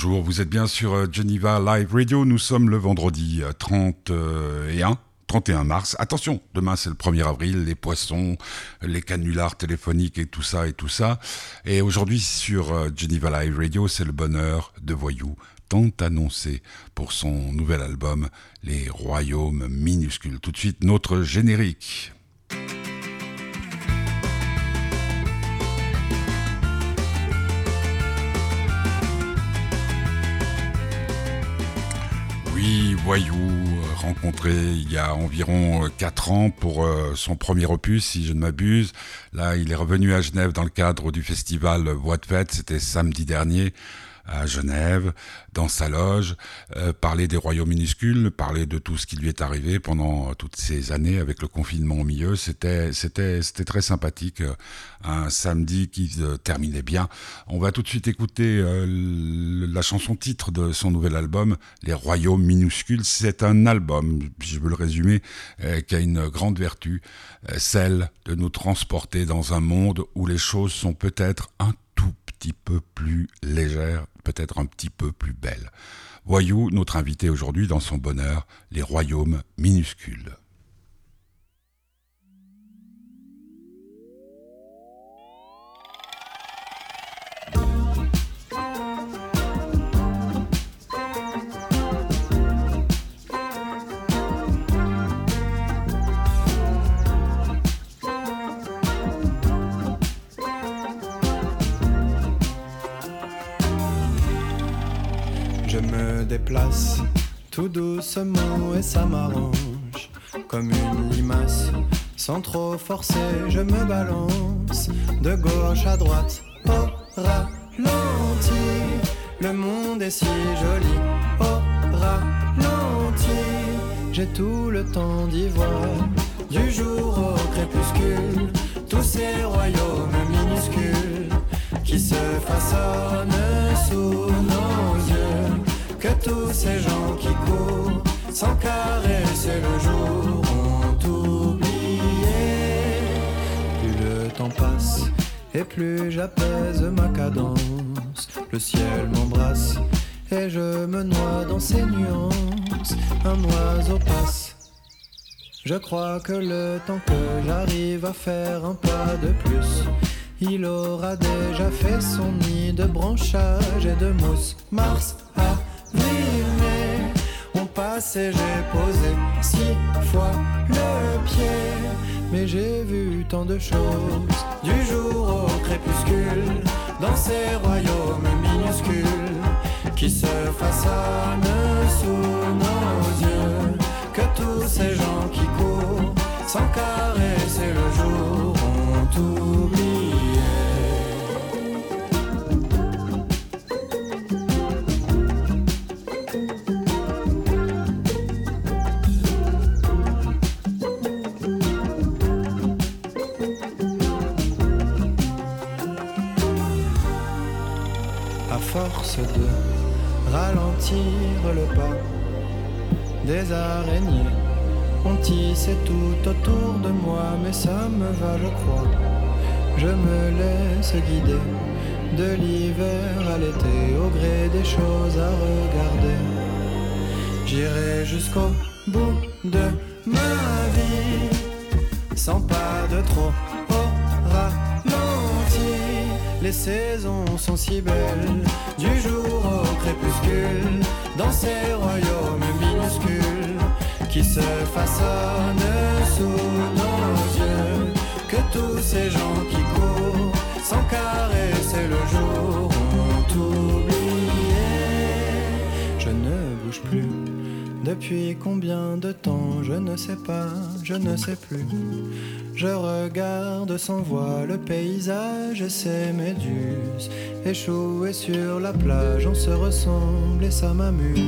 bonjour, vous êtes bien sur euh, Geneva Live Radio, nous sommes le vendredi 31 31 mars. Attention, demain c'est le 1er avril, les poissons, les canulars téléphoniques et tout ça et tout ça. Et aujourd'hui sur euh, Geneva Live Radio, c'est le bonheur de Voyou, tant annoncé pour son nouvel album Les Royaumes minuscules. Tout de suite, notre générique. Voyou, rencontré il y a environ 4 ans pour euh, son premier opus, si je ne m'abuse. Là, il est revenu à Genève dans le cadre du festival Voix de Fête, c'était samedi dernier à Genève, dans sa loge, euh, parler des royaumes minuscules, parler de tout ce qui lui est arrivé pendant toutes ces années avec le confinement au milieu. C'était, c'était, c'était très sympathique. Euh, un samedi qui se terminait bien. On va tout de suite écouter euh, la chanson titre de son nouvel album, Les Royaumes minuscules. C'est un album, je veux le résumer, qui a une grande vertu, celle de nous transporter dans un monde où les choses sont peut-être un petit peu plus légères peut-être un petit peu plus belle. Voyou, notre invité aujourd'hui dans son bonheur, les royaumes minuscules. Déplace tout doucement et ça m'arrange comme une limace. Sans trop forcer, je me balance de gauche à droite au ralenti. Le monde est si joli au ralenti. J'ai tout le temps d'y voir du jour au crépuscule tous ces royaumes minuscules qui se façonnent sous nos tous ces gens qui courent sans caresser le jour ont oublié. Plus le temps passe et plus j'apaise ma cadence, le ciel m'embrasse et je me noie dans ses nuances. Un oiseau passe. Je crois que le temps que j'arrive à faire un pas de plus, il aura déjà fait son nid de branchage et de mousse. Mars a et j'ai posé six fois le pied. Mais j'ai vu tant de choses du jour au crépuscule dans ces royaumes minuscules qui se façonnent sous nos yeux. Que tous ces gens qui courent sans caresser le jour ont oublié. De ralentir le pas. Des araignées ont tissé tout autour de moi, mais ça me va, je crois. Je me laisse guider de l'hiver à l'été au gré des choses à regarder. J'irai jusqu'au bout de ma vie, sans pas de trop les saisons sont si belles, du jour au crépuscule, dans ces royaumes minuscules qui se façonnent sous nos yeux. Que tous ces gens qui courent sans caresser le jour ont oublié. Je ne bouge plus. Depuis combien de temps, je ne sais pas, je ne sais plus. Je regarde sans voix le paysage et ses méduses. Échoués sur la plage, on se ressemble et ça m'amuse.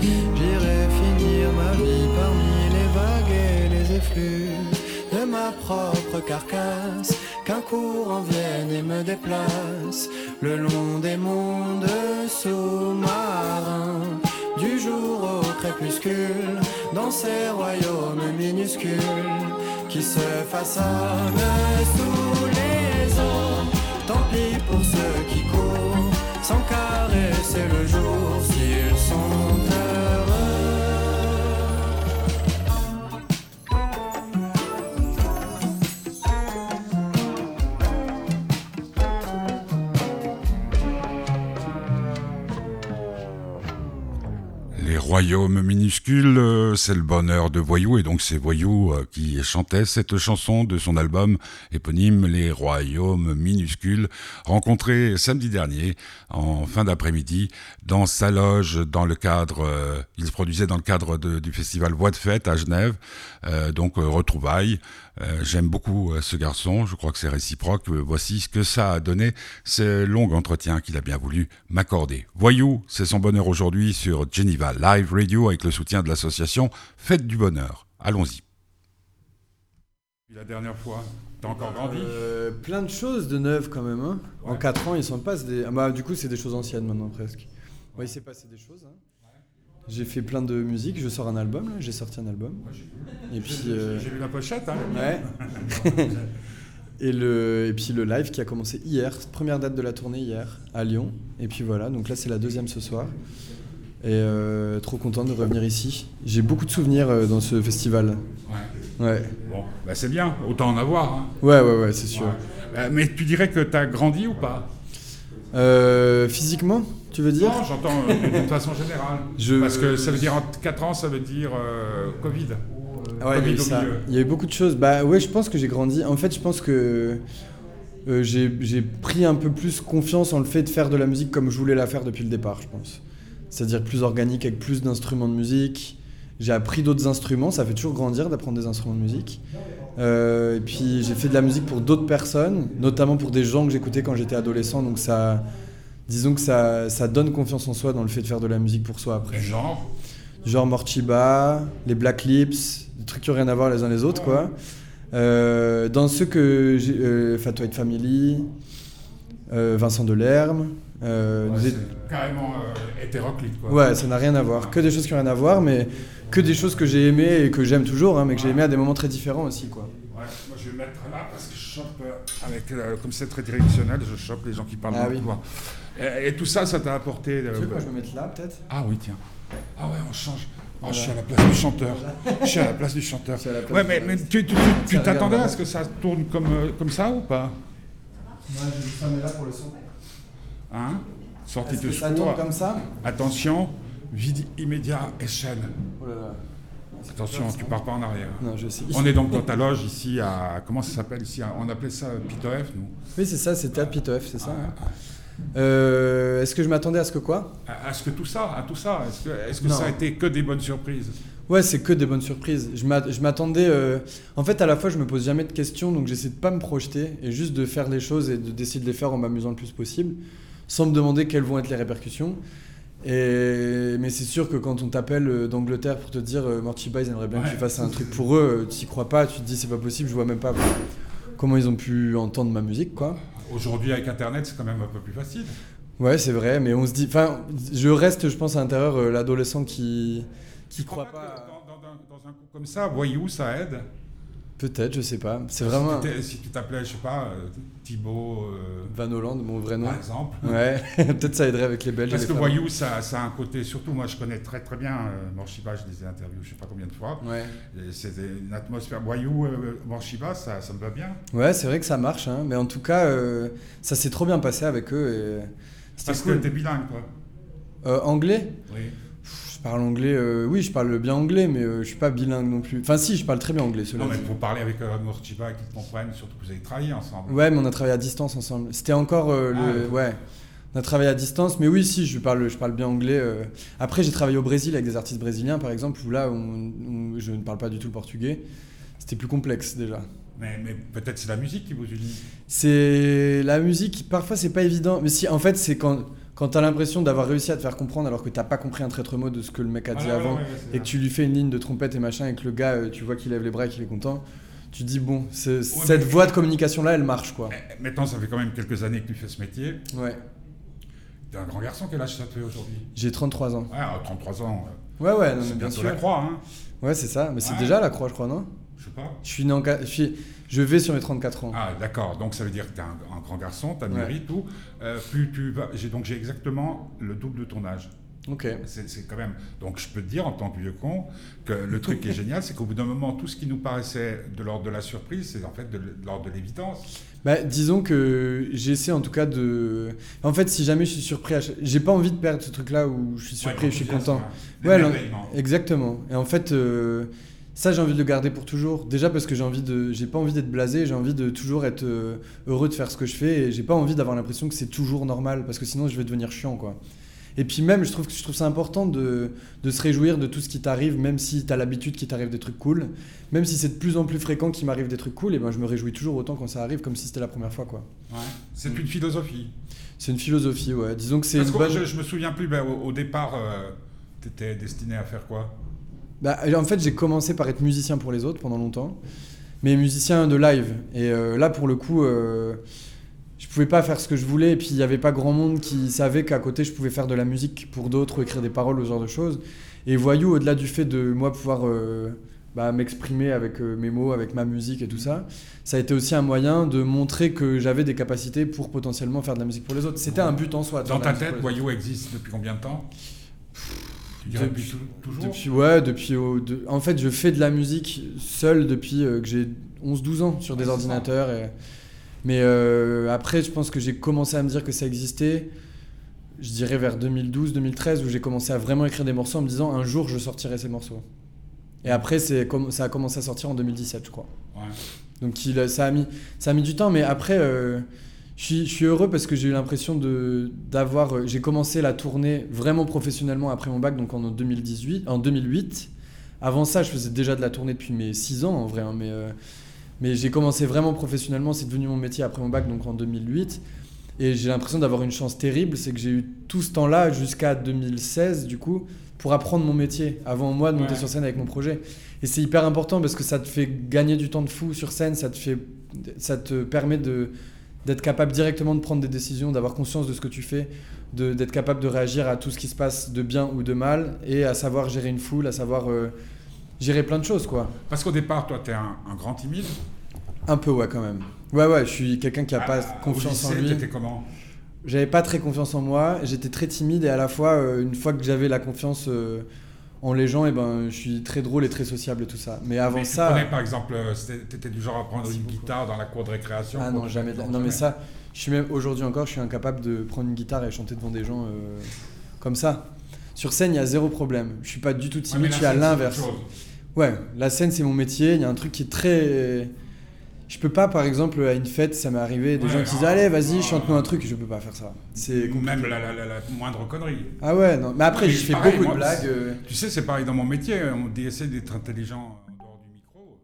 J'irai finir ma vie parmi les vagues et les effluves de ma propre carcasse. Qu'un courant vienne et me déplace le long des mondes sous-marins. Dans ces royaumes minuscules qui se façonnent sous les eaux. Tant pis pour ceux qui courent sans caresser le jour. Royaumes minuscules, euh, c'est le bonheur de Voyou, et donc c'est Voyou euh, qui chantait cette chanson de son album éponyme Les royaumes minuscules, rencontré samedi dernier, en fin d'après-midi, dans sa loge, dans le cadre, euh, il se produisait dans le cadre du festival Voix de Fête à Genève, donc retrouvailles. J'aime beaucoup ce garçon, je crois que c'est réciproque. voici ce que ça a donné, ce long entretien qu'il a bien voulu m'accorder. Voyou, c'est son bonheur aujourd'hui sur Geneva Live Radio avec le soutien de l'association Fête du Bonheur. Allons-y. La dernière fois, t'as encore grandi? Euh, Plein de choses de neuf quand même. Hein. En 4 ans, il s'en passe des. Ah bah, du coup, c'est des choses anciennes maintenant presque. Ouais, il s'est passé des choses. Hein. J'ai fait plein de musique, je sors un album, j'ai sorti un album. Et puis. Euh, j'ai vu la pochette, hein Ouais. et, le, et puis le live qui a commencé hier, première date de la tournée hier, à Lyon. Et puis voilà, donc là c'est la deuxième ce soir. Et euh, trop content de revenir ici. J'ai beaucoup de souvenirs euh, dans ce festival. Ouais. ouais. Bon, bah c'est bien, autant en avoir. Hein. Ouais, ouais, ouais, c'est sûr. Mais tu dirais que tu as grandi ou pas? Physiquement, tu veux dire Non, j'entends de façon générale. Je... Parce que ça veut dire en 4 ans, ça veut dire Covid. Ah ouais, il, y ça. il y a eu beaucoup de choses. Bah ouais, je pense que j'ai grandi. En fait, je pense que j'ai pris un peu plus confiance en le fait de faire de la musique comme je voulais la faire depuis le départ, je pense c'est-à-dire plus organique avec plus d'instruments de musique. J'ai appris d'autres instruments, ça fait toujours grandir d'apprendre des instruments de musique. Euh, et puis j'ai fait de la musique pour d'autres personnes, notamment pour des gens que j'écoutais quand j'étais adolescent. Donc ça, disons que ça, ça, donne confiance en soi dans le fait de faire de la musique pour soi après. Genre Genre Morchiba, les Black Lips, des trucs qui n'ont rien à voir les uns les autres quoi. Euh, dans ceux que j'ai, euh, Fat White Family, Vincent Delerme, euh, carrément euh, hétéroclite. Quoi. Ouais, ça n'a rien à voir. Que des choses qui n'ont rien à voir, mais que des choses que j'ai aimées et que j'aime toujours, hein, mais que j'ai aimées à des moments très différents aussi. Quoi. Ouais, moi je vais mettre là parce que je chope, euh, avec, comme c'est très directionnel, je chope les gens qui parlent ah, oui. Et, et, tout ça, ça t'a apporté. Tu veux quoi, je me mettre là peut-être? Ah oui, tiens. Ah ouais, on change. Oh, je suis à la place du chanteur. je suis à la place du chanteur. Ouais, mais, mais, tu t'attendais à ce que ça tourne comme, comme ça ou pas? Moi, je vais là pour le son. Hein? Sortie de secours. comme ça? Attention, vide immédiat chaîne. Oh Attention, tu pars pas en arrière. Non, je sais. On est donc dans ta loge ici à. Comment ça s'appelle ici? On appelait ça Pitof, nous? Oui, c'est ça, c'était à Pitof, c'est ça? Ah, hein. Euh, est-ce que je m'attendais à ce que quoi? À, ce que tout ça, à tout ça. Est-ce que, ça a été que des bonnes surprises? Ouais, c'est que des bonnes surprises. Je m'attendais. Euh, en fait, à la fois, je me pose jamais de questions, donc j'essaie de pas me projeter et juste de faire les choses et de d'essayer de les faire en m'amusant le plus possible sans me demander quelles vont être les répercussions. Et, mais c'est sûr que quand on t'appelle euh, d'Angleterre pour te dire Mortiba, ils aimeraient bien que tu fasses un truc pour eux, tu y crois pas, tu te dis c'est pas possible, je vois même pas comment ils ont pu entendre ma musique. quoi. Aujourd'hui, avec Internet, c'est quand même un peu plus facile. Ouais, c'est vrai, mais on se dit. Enfin, je reste, je pense, à l'intérieur euh, l'adolescent qui qui croit pas. Dans, dans, un coup comme ça, voyou, ça aide? Peut-être, je sais pas. C'est vraiment. Si tu t'appelais, je sais pas, euh, Thibaut. Euh, Van Hollande, mon vrai nom. Par exemple. Ouais, peut-être ça aiderait avec les Belges. Parce que Voyou, ça, ça, a un côté, surtout moi je connais très très bien euh, Morshiba, je les ai interviewés je sais pas combien de fois. Ouais. C'est une atmosphère. Voyou, euh, Morshiba, ça, ça me va bien. Ouais, c'est vrai que ça marche, hein, mais en tout cas, ça s'est trop bien passé avec eux. Et... Parce que t'es bilingue, quoi. anglais? Oui parle anglais, euh, oui, je parle bien anglais, mais euh, je suis pas bilingue non plus. Enfin, si, je parle très bien anglais. Non, mais pour parler avec euh, Morchiba et qu'ils te comprennent, surtout que vous avez travaillé ensemble. Ouais, mais on a travaillé à distance ensemble. C'était encore le. Ah, ouais. On a travaillé à distance, mais oui, si, je parle, je parle bien anglais. Après, j'ai travaillé au Brésil avec des artistes brésiliens, par exemple, où là, je ne parle pas du tout le portugais. C'était plus complexe déjà. Mais, mais peut-être c'est la musique qui vous unit. C'est la musique, parfois c'est pas évident. Mais si, en fait, c'est quand quand tu as l'impression d'avoir réussi à te faire comprendre alors que tu pas compris un traître mot de ce que le mec a dit avant et que tu lui fais une ligne de trompette et machin et que le gars, euh, tu vois qu'il lève les bras et qu'il est content, tu te dis bon, cette voie de communication là, elle marche quoi. Eh, maintenant, ça fait quand même quelques années que tu fais ce métier. Ouais. T'es un grand garçon, quel âge ça fait aujourd'hui? J'ai 33 ans. Ah, 33 ans. Ouais, ouais, c'est bientôt la croix, hein. Ouais, c'est ça, mais c'est déjà la croix, je crois, non? Je sais pas. Je suis. Je suis... Je vais sur mes 34 ans. Ah, d'accord. Donc ça veut dire que tu es un, grand garçon, tu as mérite tout. Euh, plus tu vas... donc j'ai exactement le double de ton âge. Ok. C'est quand même. Donc je peux te dire en tant que vieux con que le truc qui est génial, c'est qu'au bout d'un moment, tout ce qui nous paraissait de l'ordre de la surprise, c'est en fait de, l'ordre de l'évidence. Bah, disons que j'essaie en tout cas de. En fait, si jamais je suis surpris, j'ai pas envie de perdre ce truc-là où je suis surpris, et je suis content. Ouais, exactement. Et en fait. Euh, ça, j'ai envie de le garder pour toujours. Déjà parce que j'ai envie de, j'ai pas envie d'être blasé, j'ai envie de toujours être euh, heureux de faire ce que je fais et j'ai pas envie d'avoir l'impression que c'est toujours normal parce que sinon je vais devenir chiant, quoi. Et puis même, je trouve que je trouve ça important de, de se réjouir de tout ce qui t'arrive, même si tu as l'habitude qu'il t'arrive des trucs cool. Même si c'est de plus en plus fréquent qu'il m'arrive des trucs cool, et ben je me réjouis toujours autant quand ça arrive, comme si c'était la première fois, quoi. Ouais. C'est une philosophie. C'est une philosophie, ouais. Disons que c'est. Parce que je, je, me souviens plus. Ben, au, départ, euh, tu étais destiné à faire quoi? Bah, En fait, j'ai commencé par être musicien pour les autres pendant longtemps, mais musicien de live. Et euh, là, pour le coup, euh, je pouvais pas faire ce que je voulais, et puis il n'y avait pas grand monde qui savait qu'à côté, je pouvais faire de la musique pour d'autres, ou écrire des paroles, ce genre de choses. Et Voyou, au-delà du fait de moi pouvoir euh, bah, m'exprimer avec mes mots, avec ma musique et tout ça, ça a été aussi un moyen de montrer que j'avais des capacités pour potentiellement faire de la musique pour les autres. C'était un but en soi. Dans ta tête, Voyou existe depuis combien de temps? Depuis, toujours depuis, Ouais, depuis. en fait, je fais de la musique seul depuis euh, que j'ai 11-12 ans sur des ordinateurs. Et, mais euh, après, je pense que j'ai commencé à me dire que ça existait, je dirais vers 2012-2013, où j'ai commencé à vraiment écrire des morceaux en me disant un jour je sortirai ces morceaux. Et après, ça a commencé à sortir en 2017, je crois. Ouais. Donc il, ça, a mis, ça a mis du temps, mais après. Euh, je suis, heureux parce que j'ai eu l'impression d'avoir. Euh, j'ai commencé la tournée vraiment professionnellement après mon bac, donc en 2018, en 2008. Avant ça, je faisais déjà de la tournée depuis mes 6 ans en vrai, hein, mais, euh, mais j'ai commencé vraiment professionnellement. C'est devenu mon métier après mon bac, donc en 2008. Et j'ai l'impression d'avoir une chance terrible, c'est que j'ai eu tout ce temps-là jusqu'à 2016, du coup, pour apprendre mon métier, avant moi de monter sur scène avec mon projet. Et c'est hyper important parce que ça te fait gagner du temps de fou sur scène, ça te, fait, ça te permet de d'être capable directement de prendre des décisions, d'avoir conscience de ce que tu fais, d'être capable de réagir à tout ce qui se passe de bien ou de mal, et à savoir gérer une foule, à savoir euh, gérer plein de choses, quoi. Parce qu'au départ, toi, tu es un, grand timide? Un peu, ouais, quand même. Ouais, ouais, je suis quelqu'un qui a pas ah, confiance en lui. T'étais comment? J'avais pas très confiance en moi, j'étais très timide, et à la fois, euh, une fois que j'avais la confiance... Euh, en les gens, et eh ben, je suis très drôle et très sociable et tout ça. Mais avant ça. Prenais, par exemple, euh, tu étais du genre à prendre une guitare dans la cour de récréation Ah non, jamais. Non, mais ça, je suis même aujourd'hui encore, je suis incapable de prendre une guitare et chanter devant des gens euh, comme ça. Sur scène, il y a zéro problème. Je suis pas du tout timide, je suis à l'inverse. Ouais, la scène, c'est mon métier. Il y a un truc qui est très je peux pas, par exemple, à une fête, ça m'est arrivé, des gens qui disent Allez, vas-y, chante-nous un truc, je peux pas faire ça. C'est même la, moindre connerie. Ah ouais, non. Mais après, je fais beaucoup de blagues. Euh. Tu sais, c'est pareil dans mon métier. On dit essayer d'être intelligent en dehors du micro.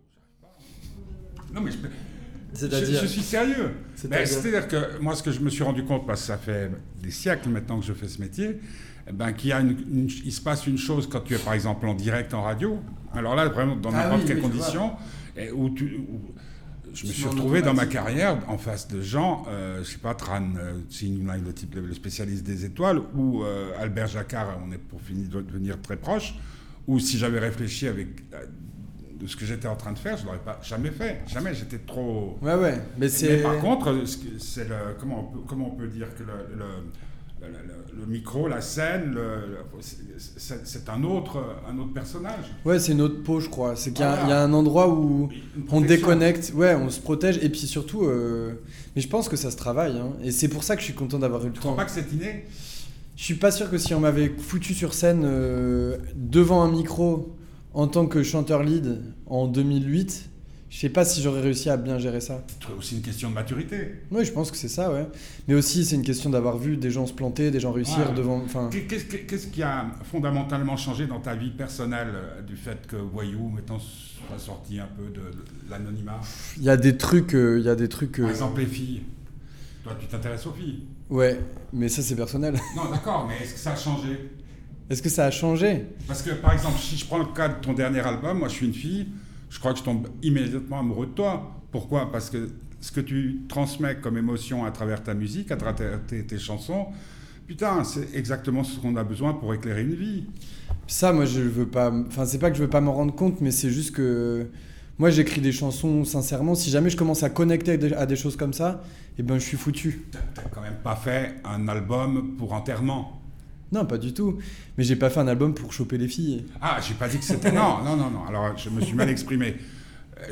Non, mais je, je, suis sérieux. C'est-à-dire que moi, ce que je me suis rendu compte, parce que ça fait des siècles maintenant que je fais ce métier, eh ben, qu'il y a une, il se passe une chose quand tu es par exemple en direct en radio. Alors là, vraiment, dans ah n'importe quelle condition, où tu je me suis retrouvé dans ma carrière en face de gens, euh, je sais pas, Tran euh, le type le spécialiste des étoiles, ou euh, Albert Jacquard, on est pour finir de devenir très proche, ou si j'avais réfléchi avec euh, de ce que j'étais en train de faire, je l'aurais pas jamais fait, jamais. J'étais trop. Ouais ouais. Mais c'est. par contre, c'est le comment on peut, comment on peut dire que le le, micro, la scène, c'est un autre, un autre personnage. Ouais, c'est une autre peau, je crois. C'est qu'il y, a un endroit où on déconnecte, ouais, on se protège, et puis surtout, euh, mais je pense que ça se travaille, hein. et c'est pour ça que je suis content d'avoir eu le tu temps. pas que c'est inné? Je suis pas sûr que si on m'avait foutu sur scène euh, devant un micro en tant que chanteur lead en 2008, je sais pas si j'aurais réussi à bien gérer ça. C'est aussi une question de maturité. Oui, je pense que c'est ça, ouais. Mais aussi, c'est une question d'avoir vu des gens se planter, des gens réussir devant. Qu'est-ce qui a fondamentalement changé dans ta vie personnelle euh, du fait que Voyou, mettons, soit sorti un peu de, l'anonymat? Il y a des trucs. Euh, il y a des trucs Par euh, exemple, les filles. Toi, tu t'intéresses aux filles. Ouais, mais ça, c'est personnel. Non, d'accord, mais est-ce que ça a changé? Est-ce que ça a changé? Parce que, par exemple, si je prends le cas de ton dernier album, moi, je suis une fille je crois que je tombe immédiatement amoureux de toi. Pourquoi? Parce que ce que tu transmets comme émotion à travers ta musique, à travers tes, chansons, putain, c'est exactement ce qu'on a besoin pour éclairer une vie. Ça, moi, je veux pas. Enfin, c'est pas que je veux pas m'en rendre compte, mais c'est juste que moi, j'écris des chansons sincèrement. Si jamais je commence à connecter à des choses comme ça, eh ben, je suis foutu. T'as quand même pas fait un album pour enterrement. Non, pas du tout. Mais j'ai pas fait un album pour choper les filles. Ah, j'ai pas dit que c'était. non, non, non, non. Alors, je me suis mal exprimé.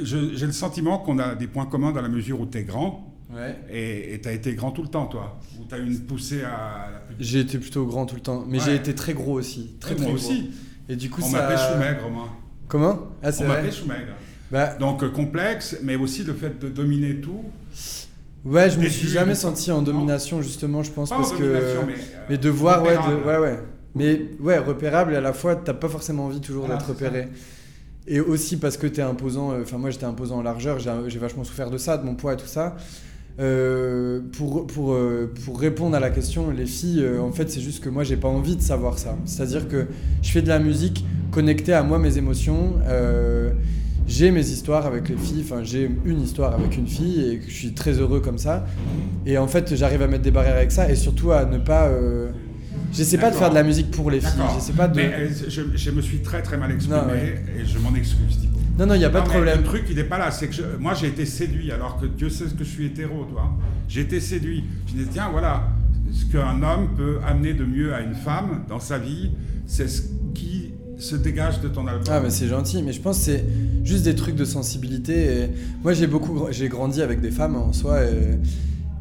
J'ai le sentiment qu'on a des points communs dans la mesure où tu es grand. Ouais. Et tu as été grand tout le temps, toi Ou tu as eu une poussée à la J'ai été plutôt grand tout le temps. Mais j'ai été très gros aussi. Très, moi aussi. Et du coup, On ça... m'appelait Choumaigre, moi. Comment? Ah, On m'appelait Choumaigre. Bah... Donc, euh, complexe, mais aussi le fait de dominer tout. Ouais, je me suis jamais senti en domination, justement, je pense, parce que. Euh, mais, de voir, ouais, ouais, ouais. Mais ouais, repérable, et à la fois, t'as pas forcément envie toujours d'être repéré. Et aussi parce que tu es imposant, euh, enfin, moi j'étais imposant en largeur, j'ai vachement souffert de ça, de mon poids et tout ça. Euh, pour, pour, pour, répondre à la question, les filles, en fait, c'est juste que moi, j'ai pas envie de savoir ça. C'est-à-dire que je fais de la musique connectée à moi, mes émotions j'ai mes histoires avec les filles, enfin j'ai une histoire avec une fille et je suis très heureux comme ça. Et en fait, j'arrive à mettre des barrières avec ça et surtout à ne pas. Euh... J'essaie pas de faire de la musique pour les filles. J'essaie pas de. Mais euh, je, me suis très très mal exprimé et je m'en excuse. Non, non, il n'y a pas de problème. Le truc, il n'est pas là. C'est que moi, j'ai été séduit, alors que Dieu sait ce que je suis hétéro, toi. J'ai été séduit. Je me dis, tiens, voilà, ce qu'un homme peut amener de mieux à une femme dans sa vie, c'est ce se dégage de ton album. Ah, mais c'est gentil, mais je pense que c'est juste des trucs de sensibilité. Et moi, j'ai beaucoup, j'ai grandi avec des femmes en soi. Et,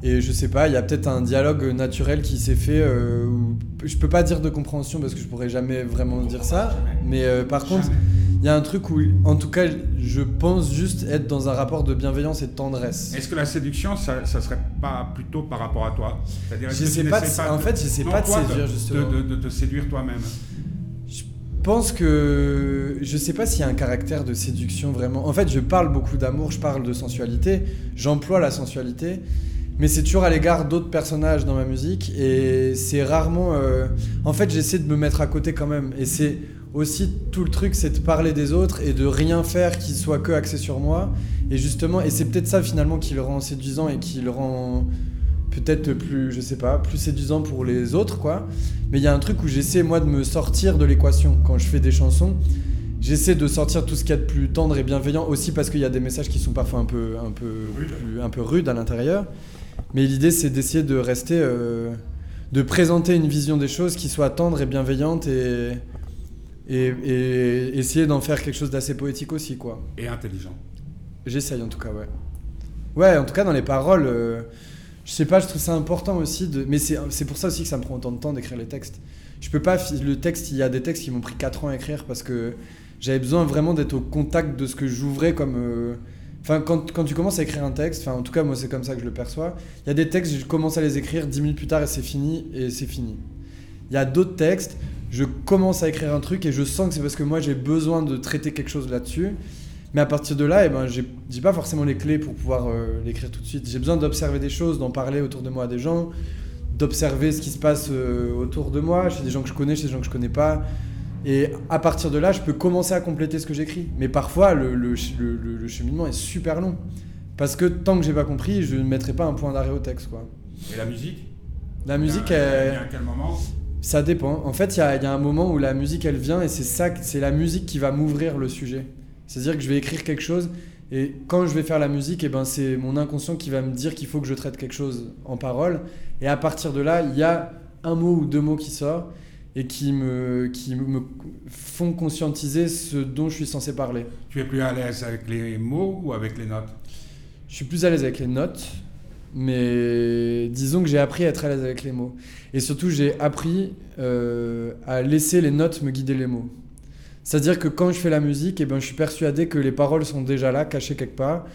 et je sais pas, il y a peut-être un dialogue naturel qui s'est fait. Euh, où, je peux pas dire de compréhension parce que je pourrais jamais vraiment dire ça. Mais euh, par contre, il y a un truc où, en tout cas, je pense juste être dans un rapport de bienveillance et de tendresse. Est-ce que la séduction, ça, ça serait pas plutôt par rapport à toi? C'est-à-dire, je sais pas, en fait, je sais pas de séduire justement. de, de te séduire toi-même? Je pense que je sais pas s'il y a un caractère de séduction vraiment. En fait, je parle beaucoup d'amour, je parle de sensualité, j'emploie la sensualité, mais c'est toujours à l'égard d'autres personnages dans ma musique et c'est rarement. Euh, en fait, j'essaie de me mettre à côté quand même. Et c'est aussi tout le truc, c'est de parler des autres et de rien faire qui soit que axé sur moi. Et justement, et c'est peut-être ça finalement qui le rend séduisant et qui le rend peut-être plus, je sais pas, plus séduisant pour les autres, quoi. Mais il y a un truc où j'essaie, moi, de me sortir de l'équation. Quand je fais des chansons, j'essaie de sortir tout ce qu'il y a de plus tendre et bienveillant, aussi parce qu'il y a des messages qui sont parfois un peu, un peu, un peu rudes à l'intérieur. Mais l'idée, c'est d'essayer de rester, euh, de présenter une vision des choses qui soit tendre et bienveillante et, et, essayer d'en faire quelque chose d'assez poétique aussi, quoi. Et intelligent. J'essaye en tout cas, ouais. Ouais, en tout cas, dans les paroles. Euh, je sais pas, je trouve ça important aussi de. Mais c'est pour ça aussi que ça me prend autant de temps d'écrire les textes. Je peux pas. Le texte, il y a des textes qui m'ont pris 4 ans à écrire parce que j'avais besoin vraiment d'être au contact de ce que j'ouvrais comme. Euh, enfin, quand, quand, tu commences à écrire un texte, enfin, en tout cas, moi, c'est comme ça que je le perçois. Il y a des textes, je commence à les écrire 10 minutes plus tard et c'est fini, et c'est fini. Il y a d'autres textes, je commence à écrire un truc et je sens que c'est parce que moi, j'ai besoin de traiter quelque chose là-dessus. Mais à partir de là, eh ben, j'ai pas forcément les clés pour pouvoir euh, l'écrire tout de suite. J'ai besoin d'observer des choses, d'en parler autour de moi à des gens, d'observer ce qui se passe euh, autour de moi, chez des gens que je connais, chez des gens que je connais pas. Et à partir de là, je peux commencer à compléter ce que j'écris. Mais parfois, le, le, le, cheminement est super long. Parce que tant que j'ai pas compris, je ne mettrai pas un point d'arrêt au texte. Quoi. Et la musique? La musique, elle... à quel moment? Ça dépend. En fait, il y a, y a, un moment où la musique, elle vient et c'est ça, c'est la musique qui va m'ouvrir le sujet. C'est-à-dire que je vais écrire quelque chose et quand je vais faire la musique, et eh ben c'est mon inconscient qui va me dire qu'il faut que je traite quelque chose en parole. Et à partir de là, il y a un mot ou deux mots qui sortent et qui me, qui me font conscientiser ce dont je suis censé parler. Tu es plus à l'aise avec les mots ou avec les notes? Je suis plus à l'aise avec les notes, mais disons que j'ai appris à être à l'aise avec les mots. Et surtout, j'ai appris euh, à laisser les notes me guider les mots. C'est-à-dire que quand je fais la musique, eh ben, je suis persuadé que les paroles sont déjà là, cachées quelque part.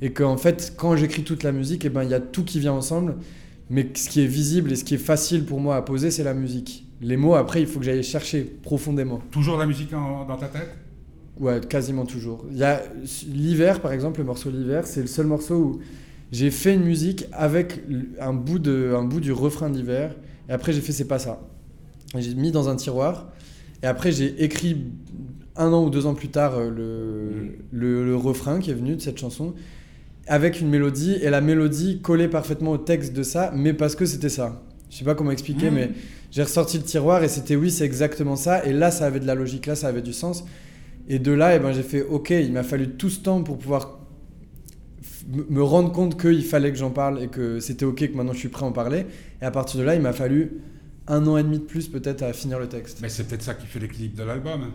Et qu'en fait, quand j'écris toute la musique, eh ben, il y a tout qui vient ensemble. Mais ce qui est visible et ce qui est facile pour moi à poser, c'est la musique. Les mots, après, il faut que j'aille chercher profondément. Toujours la musique dans ta tête? Ouais, quasiment toujours. Il y a l'hiver, par exemple, le morceau l'hiver, c'est le seul morceau où j'ai fait une musique avec un bout, de, un bout du refrain d'hiver. Et après, j'ai fait c'est pas ça. J'ai mis dans un tiroir. Et après, j'ai écrit un an ou deux ans plus tard euh, mm. le, le, refrain qui est venu de cette chanson avec une mélodie et la mélodie collait parfaitement au texte de ça, mais parce que c'était ça. Je sais pas comment expliquer, mm. mais j'ai ressorti le tiroir et c'était oui, c'est exactement ça. Et là, ça avait de la logique, là, ça avait du sens. Et de là, et eh ben, j'ai fait ok, il m'a fallu tout ce temps pour pouvoir me rendre compte qu'il fallait que j'en parle et que c'était ok que maintenant je suis prêt à en parler. Et à partir de là, il m'a fallu un an et demi de plus peut-être à finir le texte. Mais c'est peut-être ça qui fait l'équilibre de l'album.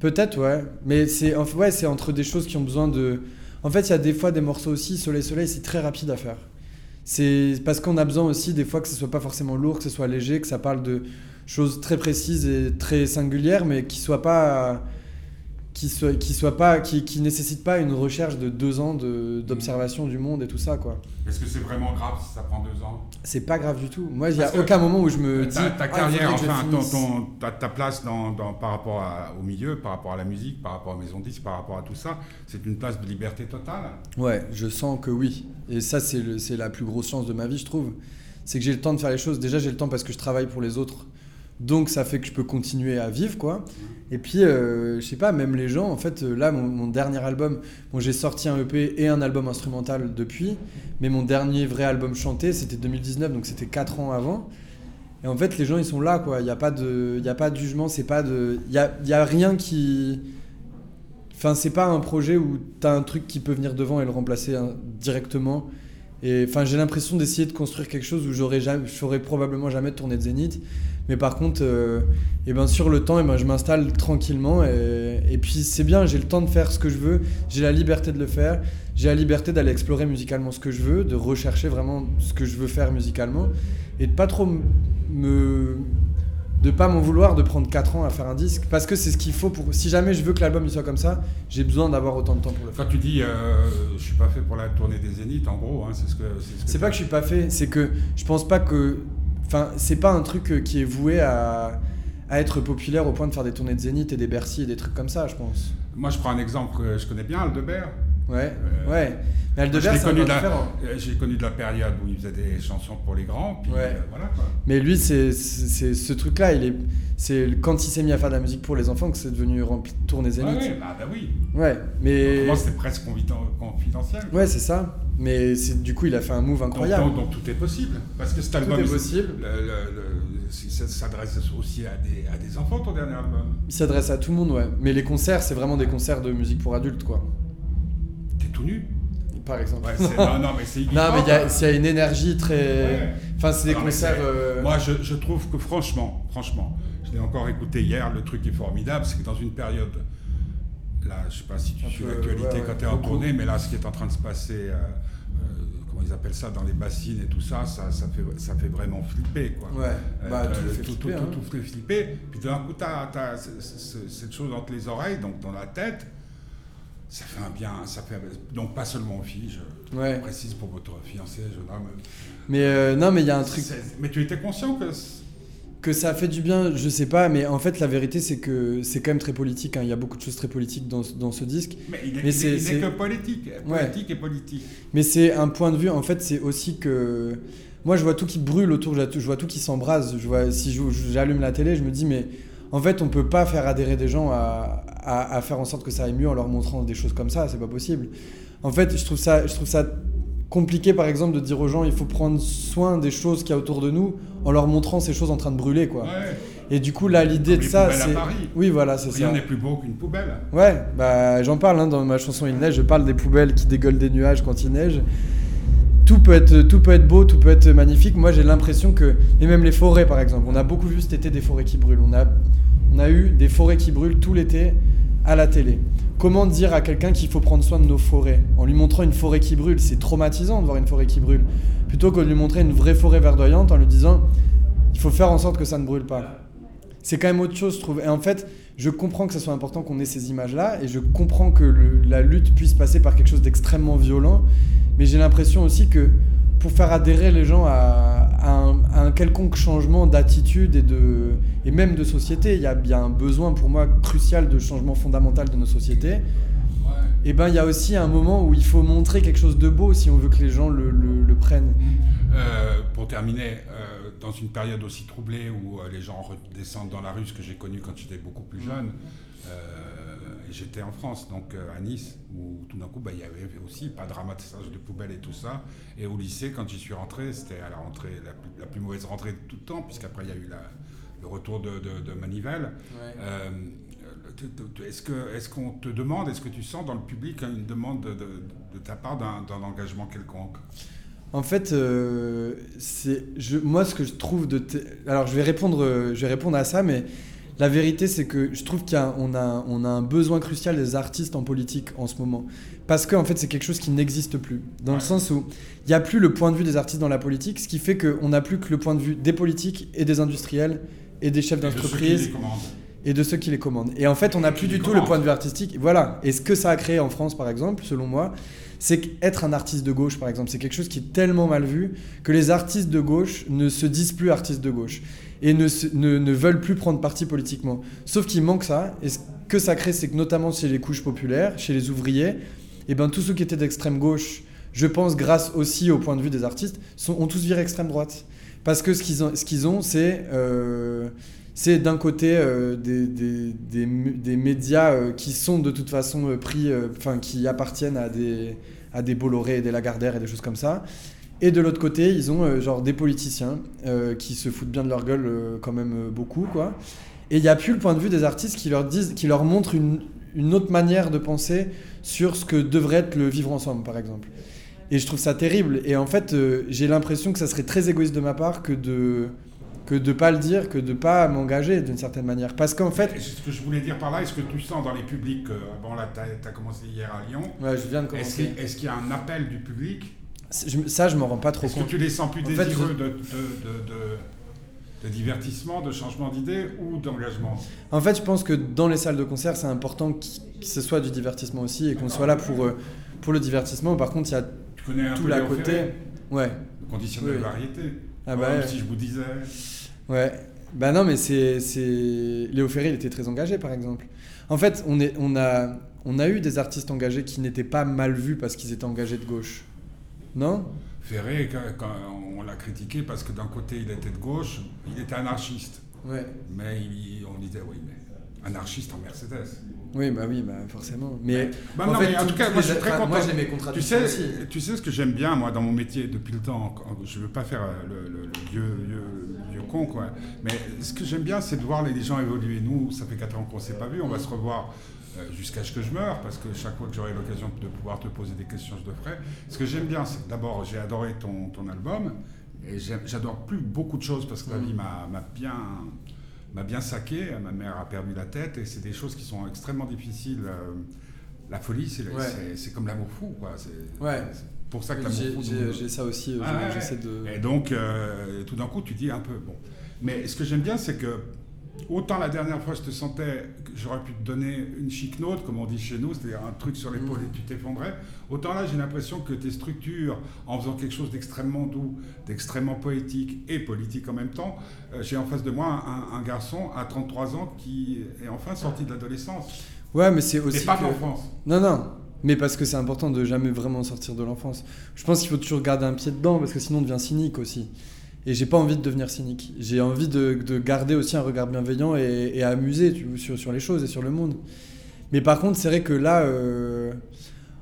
Peut-être, ouais. Mais c'est ouais, c'est entre des choses qui ont besoin de. En fait, il y a des fois des morceaux aussi, Soleil Soleil, c'est très rapide à faire. C'est parce qu'on a besoin aussi des fois que ce soit pas forcément lourd, que ce soit léger, que ça parle de choses très précises et très singulières, mais qui soient pas qui soit qui soit pas qui, qui nécessite pas une recherche de deux ans d'observation du monde et tout ça quoi. Est-ce que c'est vraiment grave si ça prend deux ans? C'est pas grave du tout. Moi, il y a aucun moment où je me dis ta, ah, carrière, enfin ton, ta, ta, place dans, dans, par rapport au milieu, par rapport à la musique, par rapport à Maison 10, par rapport à tout ça, c'est une place de liberté totale? Ouais, je sens que oui. Et ça, c'est la plus grosse chance de ma vie, je trouve. C'est que j'ai le temps de faire les choses. Déjà, j'ai le temps parce que je travaille pour les autres donc ça fait que je peux continuer à vivre, quoi. Et puis, euh, je sais pas, même les gens, en fait, euh, là, mon, dernier album, bon, j'ai sorti un EP et un album instrumental depuis, mais mon dernier vrai album chanté, c'était 2019, donc c'était 4 ans avant. Et en fait, les gens, ils sont là, quoi. Il n'y a, pas de, y a pas de jugement, c'est pas de... Il y a, y a rien qui... Enfin, c'est pas un projet où t'as un truc qui peut venir devant et le remplacer hein, directement. Et enfin, j'ai l'impression d'essayer de construire quelque chose où j'aurais jamais, probablement jamais tourné de Zénith. Mais par contre, et euh, eh ben sur le temps, et eh ben je m'installe tranquillement. Et, et puis c'est bien, j'ai le temps de faire ce que je veux, j'ai la liberté de le faire, j'ai la liberté d'aller explorer musicalement ce que je veux, de rechercher vraiment ce que je veux faire musicalement, et de pas trop me de pas m'en vouloir de prendre 4 ans à faire un disque parce que c'est ce qu'il faut pour si jamais je veux que l'album soit comme ça j'ai besoin d'avoir autant de temps pour le faire quand tu dis euh, je suis pas fait pour la tournée des zéniths en gros hein, c'est ce que c'est pas que je suis pas fait c'est que je pense pas que enfin c'est pas un truc euh, qui est voué à, à être populaire au point de faire des tournées de zénith et des Bercy et des trucs comme ça je pense moi je prends un exemple que je connais bien Aldebert Ouais, euh, ouais. Mais Aldebert, c'est connu, euh, J'ai connu de la période où il faisait des chansons pour les grands, puis ouais. Euh, voilà quoi. Mais lui, c'est ce truc-là, il est, c'est quand il s'est mis à faire de la musique pour les enfants que c'est devenu rempli de tournées zénith. Ouais, bah, bah, oui. Ouais, mais. moi, c'est presque confidentiel. Ouais, c'est ça. Mais du coup, il a fait un move incroyable. Donc, donc, tout est possible. Parce que cet album. Tout est possible. ça s'adresse aussi à des, à des enfants, ton dernier album. Il s'adresse à tout le monde, ouais. Mais les concerts, c'est vraiment des concerts de musique pour adultes, quoi tout nu. Par exemple. non, non, mais c'est Non, mais il y, a une énergie très. Enfin, c'est des concerts. Euh, moi, je, je, trouve que franchement, franchement, je l'ai encore écouté hier, le truc est formidable, c'est que dans une période. Là, je sais pas si tu suis l'actualité quand tu es en tournée, mais là, ce qui est en train de se passer. Euh, euh, comment ils appellent ça dans les bassines et tout ça, ça, ça, fait, ça fait vraiment flipper. Quoi. Ouais, bah, tout, fait tout, flipper, tout, hein. tout, fait flipper. Puis d'un coup, tu as, as, cette chose entre les oreilles, donc dans la tête, ça fait un bien, ça fait donc pas seulement aux filles, je précise pour votre fiancé, jeune homme. Mais euh, non, mais il y a un truc. Mais tu étais conscient que que ça fait du bien, je sais pas, mais en fait la vérité c'est que c'est quand même très politique. Hein. Il y a beaucoup de choses très politiques dans, dans ce disque. Mais il n'est que politique, politique et politique. Mais c'est un point de vue. En fait, c'est aussi que moi je vois tout qui brûle autour, je vois tout qui s'embrase. Je vois si j'allume la télé, je me dis mais en fait, on peut pas faire adhérer des gens à, à, faire en sorte que ça aille mieux en leur montrant des choses comme ça, c'est pas possible. En fait, je trouve ça, je trouve ça compliqué, par exemple, de dire aux gens il faut prendre soin des choses qu'il y a autour de nous en leur montrant ces choses en train de brûler, quoi. Et du coup, là, l'idée de ça, c'est. Oui, voilà, c'est ça. Rien n'est plus beau qu'une poubelle. Ouais, bah, j'en parle hein, dans ma chanson Il neige, je parle des poubelles qui dégueulent des nuages quand il neige. Tout peut, être, tout peut être beau, tout peut être magnifique. Moi, j'ai l'impression que. Et même les forêts, par exemple. On a beaucoup vu cet été des forêts qui brûlent. On a on a eu des forêts qui brûlent tout l'été à la télé. Comment dire à quelqu'un qu'il faut prendre soin de nos forêts En lui montrant une forêt qui brûle, c'est traumatisant de voir une forêt qui brûle. Plutôt que de lui montrer une vraie forêt verdoyante en lui disant il faut faire en sorte que ça ne brûle pas. C'est quand même autre chose, je trouve. Et en fait, je comprends que ce soit important qu'on ait ces images-là, et je comprends que la lutte puisse passer par quelque chose d'extrêmement violent, mais j'ai l'impression aussi que pour faire adhérer les gens à, quelconque changement d'attitude et, de, et même de société. Il y, a, bien un besoin pour moi crucial de changement fondamental de nos sociétés. Et ben il y a aussi un moment où il faut montrer quelque chose de beau si on veut que les gens le, prennent. Euh, pour terminer, euh, dans une période aussi troublée où euh, les gens redescendent dans la rue, ce que j'ai connu quand j'étais beaucoup plus jeune, j'étais en France, donc euh, à Nice, où tout d'un coup, bah, il y avait aussi pas de ramassage de poubelles et tout ça. Et au lycée, quand j'y suis rentré, c'était à la rentrée, la plus, mauvaise rentrée de tout le temps, puisqu'après, il y a eu le retour de, de, Manivelle. Euh, est-ce qu'on est qu'on te demande, est-ce que tu sens dans le public une demande de, ta part d'un engagement quelconque? En fait, euh, c'est moi ce que je trouve de. Alors je vais répondre, euh, je vais répondre à ça, mais la vérité c'est que je trouve qu'on a, on a un besoin crucial des artistes en politique en ce moment, parce qu'en en fait c'est quelque chose qui n'existe plus, dans le sens où il n'y a plus le point de vue des artistes dans la politique, ce qui fait qu'on n'a plus que le point de vue des politiques et des industriels et des chefs d'entreprise et de ceux qui les commandent. Et en fait, on n'a plus du tout le point de vue artistique. Voilà. Et ce que ça a créé en France, par exemple, selon moi, c'est qu'être un artiste de gauche, par exemple, c'est quelque chose qui est tellement mal vu que les artistes de gauche ne se disent plus artistes de gauche et ne, veulent plus prendre parti politiquement. Sauf qu'il manque ça. Et ce que ça crée, c'est que notamment chez les couches populaires, chez les ouvriers, et eh ben, tous ceux qui étaient d'extrême gauche, je pense grâce aussi au point de vue des artistes, sont, ont tous viré extrême droite. Parce que ce qu'ils ont, ce qu'ils. Euh, c'est d'un côté euh, des, des, des, médias euh, qui sont de toute façon pris, enfin qui appartiennent à des, à des Bolloré et des Lagardère et des choses comme ça. Et de l'autre côté, ils ont genre des politiciens qui se foutent bien de leur gueule quand même beaucoup, quoi. Et il n'y a plus le point de vue des artistes qui leur, disent, qui leur montrent une, une autre manière de penser sur ce que devrait être le vivre ensemble, par exemple. Et je trouve ça terrible. Et en fait, j'ai l'impression que ça serait très égoïste de ma part que de que de pas le dire, que de pas m'engager d'une certaine manière. Parce qu'en fait... Ce que je voulais dire par là, est-ce que tu sens dans les publics, bon là tu as, commencé hier à Lyon, ouais, je viens de commencer. Est-ce qu'il y a un appel du public Ça, je m'en rends pas trop compte. Est-ce que tu les sens plus désireux de, de, de, divertissement, de changement d'idée ou d'engagement En fait, je pense que dans les salles de concert, c'est important que ce soit du divertissement aussi et qu'on soit là pour, euh, pour le divertissement. Par contre, il y a tout l'à côté. Ouais. Le conditionnel de variété. Ah bah, si je vous disais. Ouais. Bah non, mais c'est. Léo Ferré, il était très engagé, par exemple. En fait, on, est, on, a, on a eu des artistes engagés qui n'étaient pas mal vus parce qu'ils étaient engagés de gauche. Non Ferré, quand, on l'a critiqué parce que d'un côté, il était de gauche, il était anarchiste. Ouais. Mais on disait, oui, mais anarchiste en Mercedes. Oui, bah oui, bah forcément. Mais, bah en, fait, en tout cas, moi, je suis très content. Moi, j'ai mes contradictions tu sais, aussi. Tu sais ce que j'aime bien, moi, dans mon métier depuis le temps. Je ne veux pas faire euh, le, vieux, vieux, con, quoi. Mais ce que j'aime bien, c'est de voir les gens évoluer. Nous, ça fait 4 ans qu'on ne s'est pas vu. On va se revoir jusqu'à ce que je meure, parce que chaque fois que j'aurai l'occasion de pouvoir te poser des questions, je le ferai. Ce que j'aime bien, c'est d'abord, j'ai adoré ton, ton album. Et j'adore plus beaucoup de choses parce que la mm. vie m'a bien m'a bien saqué, ma mère a perdu la tête, et c'est des choses qui sont extrêmement difficiles. Euh, la folie, c'est comme l'amour fou, quoi. C'est ouais. pour ça que l'amour fou. J'ai ça aussi, euh, ah de... Et donc, euh, tout d'un coup, tu dis un peu, bon. Mais ce que j'aime bien, c'est que Autant la dernière fois, je te sentais que j'aurais pu te donner une chic note, comme on dit chez nous, c'est-à-dire un truc sur l'épaule et tu t'effondrais. Autant là, j'ai l'impression que tes structures, en faisant quelque chose d'extrêmement doux, d'extrêmement poétique et politique en même temps, euh, j'ai en face de moi un, garçon à 33 ans qui est enfin sorti de l'adolescence. Ouais, mais c'est aussi. Et pas l'enfance. Non, non. Mais parce que c'est important de jamais vraiment sortir de l'enfance. Je pense qu'il faut toujours garder un pied dedans parce que sinon on devient cynique aussi. Et j'ai pas envie de devenir cynique. J'ai envie de, de, garder aussi un regard bienveillant et, et amusé tu, sur, sur, les choses et sur le monde. Mais par contre, c'est vrai que là, euh,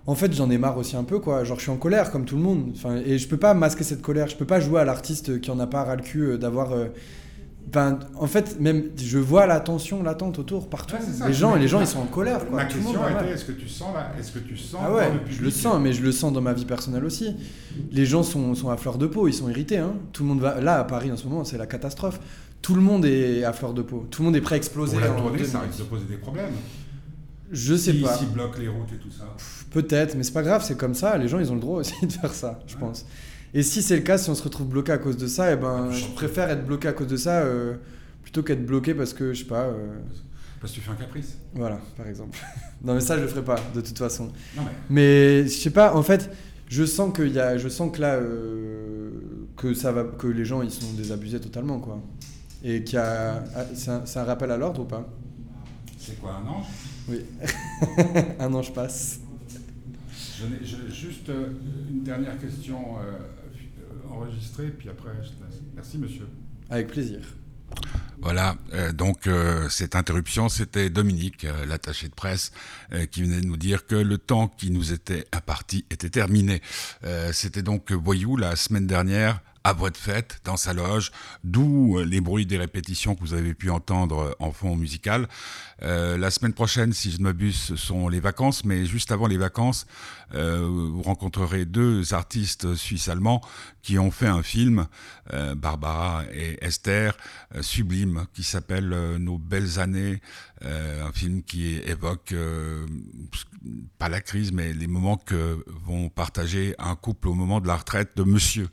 en fait, j'en ai marre aussi un peu, quoi. Genre, je suis en colère, comme tout le monde. Enfin, et je peux pas masquer cette colère. Je peux pas jouer à l'artiste qui en a pas ras le cul euh, d'avoir. Euh, ben, en fait, même je vois la tension, l'attente autour partout. les gens, les gens, ils sont en colère. Quoi. Ma question était est-ce que tu sens là, est-ce que tu sens ah ouais, Je le sens, mais je le sens dans ma vie personnelle aussi. Les gens sont, sont à fleur de peau, ils sont irrités. Hein. Tout le monde va là à Paris en ce moment, c'est la catastrophe. Tout le monde est à fleur de peau. Tout le monde est prêt à exploser. Pour la tournée, ça risque de poser des problèmes. Je sais pas. S'ils bloquent les routes et tout ça? Peut-être, mais c'est pas grave, c'est comme ça. Les gens, ils ont le droit aussi de faire ça, je pense. Et si c'est le cas, si on se retrouve bloqué à cause de ça, eh ben, je préfère être bloqué à cause de ça. Euh, plutôt qu'être bloqué parce que, je sais pas... Euh, parce que tu fais un caprice. Voilà, par exemple. non, mais ça, je le ferai pas, de toute façon. Non, mais... mais je sais pas, en fait, je sens, qu'il y a, je sens que là, euh, que, ça va, que les gens, ils sont désabusés totalement, quoi. Et qu'il y a... Ah, c'est un, rappel à l'ordre ou pas? C'est quoi, un ange? Oui. un ange passe. Je, juste une dernière question enregistrée, puis après, je te laisse. Merci, monsieur. Avec plaisir. Voilà, euh, donc euh, cette interruption, c'était Dominique, euh, l'attaché de presse, qui venait de nous dire que le temps qui nous était imparti était terminé. c'était donc Voyou la semaine dernière à voix de fête dans sa loge, d'où les bruits des répétitions que vous avez pu entendre en fond musical. Euh, la semaine prochaine, si je ne m'abuse, ce sont les vacances, mais juste avant les vacances, euh, vous rencontrerez deux artistes suisses-allemands qui ont fait un film, euh, Barbara et Esther, sublime, qui s'appelle Nos belles années, un film qui évoque pas la crise, mais les moments que vont partager un couple au moment de la retraite de monsieur.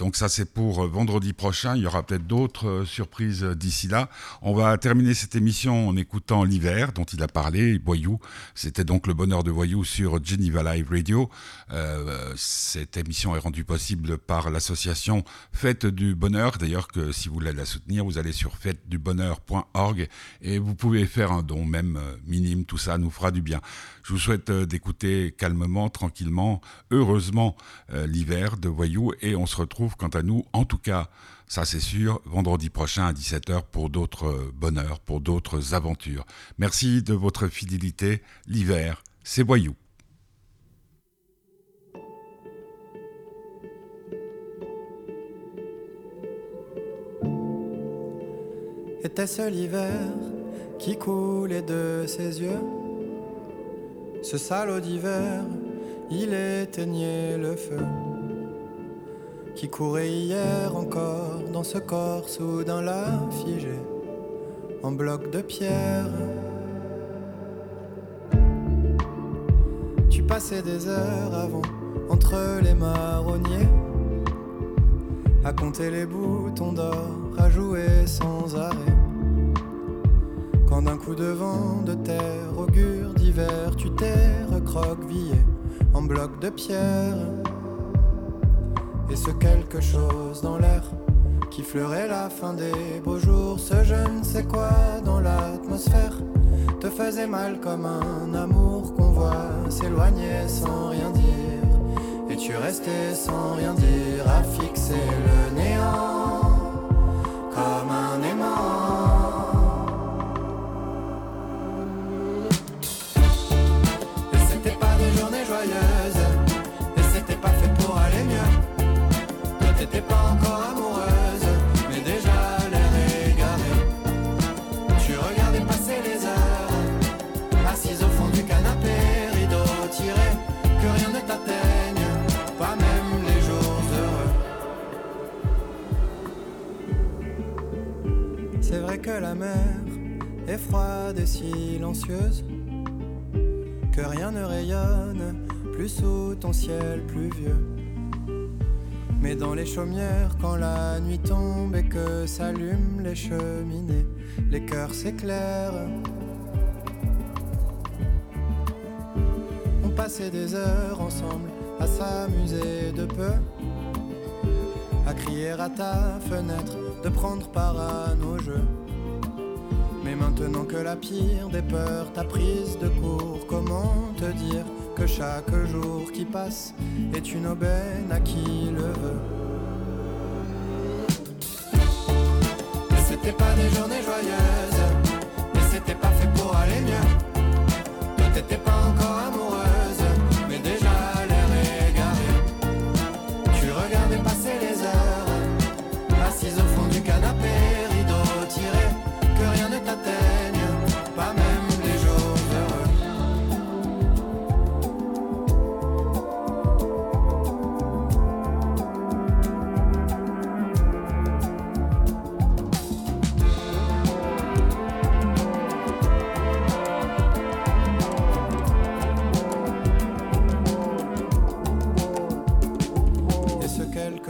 Donc ça, c'est pour vendredi prochain. Il y aura peut-être d'autres surprises d'ici là. On va terminer cette émission en écoutant l'hiver dont il a parlé, Voyou. C'était donc le bonheur de Voyou sur Geneva Live Radio. Euh, cette émission est rendue possible par l'association Fête du Bonheur. D'ailleurs, que si vous voulez la soutenir, vous allez sur fêtedubonheur.org et vous pouvez faire un don, même euh, minime. Tout ça nous fera du bien. Je vous souhaite euh, d'écouter calmement, tranquillement, heureusement l'hiver de Voyou et on se retrouve quant à nous, en tout cas ça, c'est sûr, vendredi prochain à 17h pour d'autres euh, bonheurs, pour d'autres aventures. Merci de votre fidélité. L'hiver, c'est Voyou. Était-ce l'hiver qui coulait de ses yeux? Ce salaud d'hiver, il éteignait le feu qui courait hier encore dans ce corps soudain là figé en bloc de pierre. Tu passais des heures avant entre les marronniers à compter les boutons d'or, à jouer sans arrêt. Quand d'un coup de vent de terre augure d'hiver, tu t'es recroquevillé en bloc de pierre et ce quelque chose dans l'air qui fleurait la fin des beaux jours, ce je ne sais quoi dans l'atmosphère te faisait mal comme un amour qu'on voit s'éloigner sans rien dire. Et tu restais sans rien dire à fixer le néant comme la mer est froide et silencieuse, que rien ne rayonne plus sous ton ciel pluvieux. Mais dans les chaumières, quand la nuit tombe et que s'allument les cheminées, les cœurs s'éclairent. On passait des heures ensemble à s'amuser de peu, à crier à ta fenêtre, de prendre part à nos jeux. Mais maintenant que la pire des peurs t'a prise de court, comment te dire que chaque jour qui passe est une aubaine à qui le veut? C'était pas des journées joyeuses,